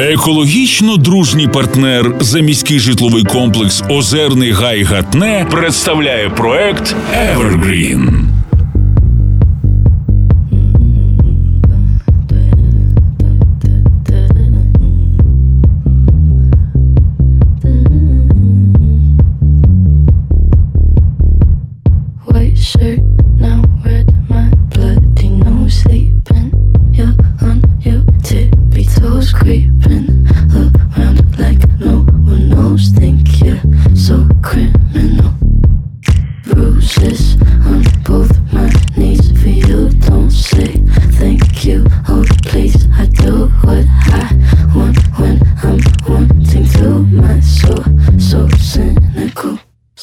Екологічно дружній партнер за міський житловий комплекс Озерний Гай Гатне представляє проект Evergreen. White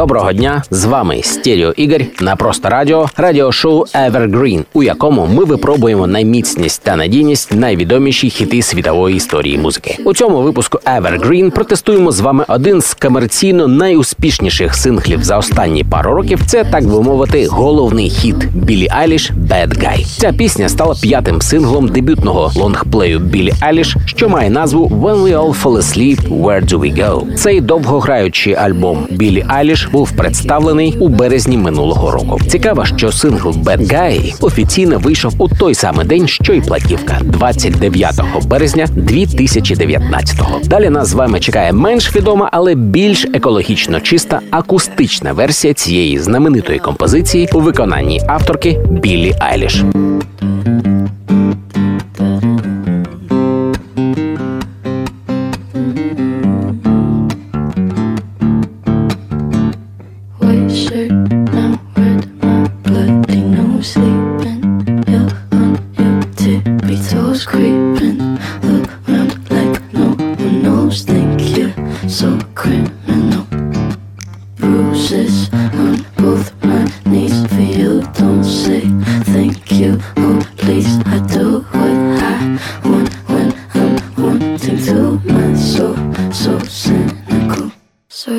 Доброго дня! З вами Стеріо Ігор на просто радіо, радіошоу Evergreen, у якому ми випробуємо на міцність та надійність найвідоміші хіти світової історії музики. У цьому випуску Evergreen протестуємо з вами один з комерційно найуспішніших синглів за останні пару років. Це так би мовити, головний хіт Білі Айліш «Bad Guy». Ця пісня стала п'ятим синглом дебютного лонгплею Білі Айліш, що має назву When We All Fall Asleep, Where Do We Go?». Цей довгограючий альбом Білі Айліш був представлений у березні минулого року. Цікаво, що сингл «Bad Guy» офіційно вийшов у той самий день, що й платівка 29 березня 2019-го. Далі нас з вами чекає менш відома, але більш екологічно чиста акустична версія цієї знаменитої композиції у виконанні авторки Білі Айліш. Shirt,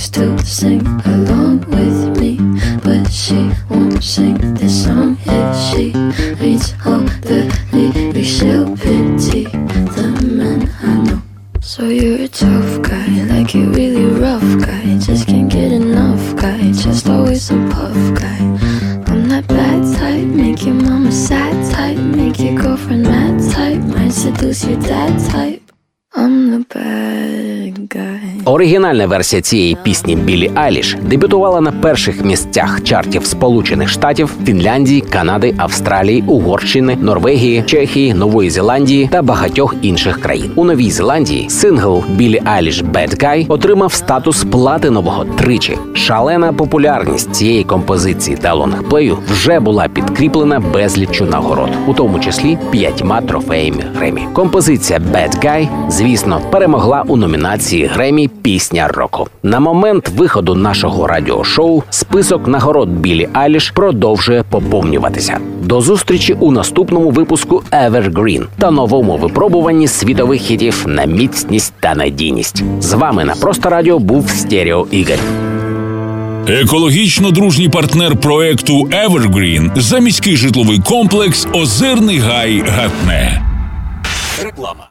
Likes to sing along with me, but she won't sing this song if she reads all the lyrics. She'll pity the men I know. So you're a tough guy, like you really rough guy. Just can't get enough guy, just always a puff guy. I'm that bad type, make your mama sad type, make your girlfriend mad type, might seduce your dad type. I'm the bad guy. Оригінальна версія цієї пісні Білі Айліш дебютувала на перших місцях чартів Сполучених Штатів, Фінляндії, Канади, Австралії, Угорщини, Норвегії, Чехії, Нової Зеландії та багатьох інших країн. У Новій Зеландії сингл Білі Айліш «Bad Guy» отримав статус платинового тричі. Шалена популярність цієї композиції та лонгплею вже була підкріплена безліччю нагород, у тому числі п'ятьма трофеями Гремі. Композиція «Bad Guy», звісно, перемогла у номінації Гремі Пісня року. На момент виходу нашого радіошоу список нагород Білі Айліш продовжує поповнюватися. До зустрічі у наступному випуску Evergreen та новому випробуванні світових хітів на міцність та надійність. З вами на просто радіо був Стеріо Ігор. Екологічно дружній партнер проекту Evergreen заміський житловий комплекс Озерний Гай Гатне. Реклама.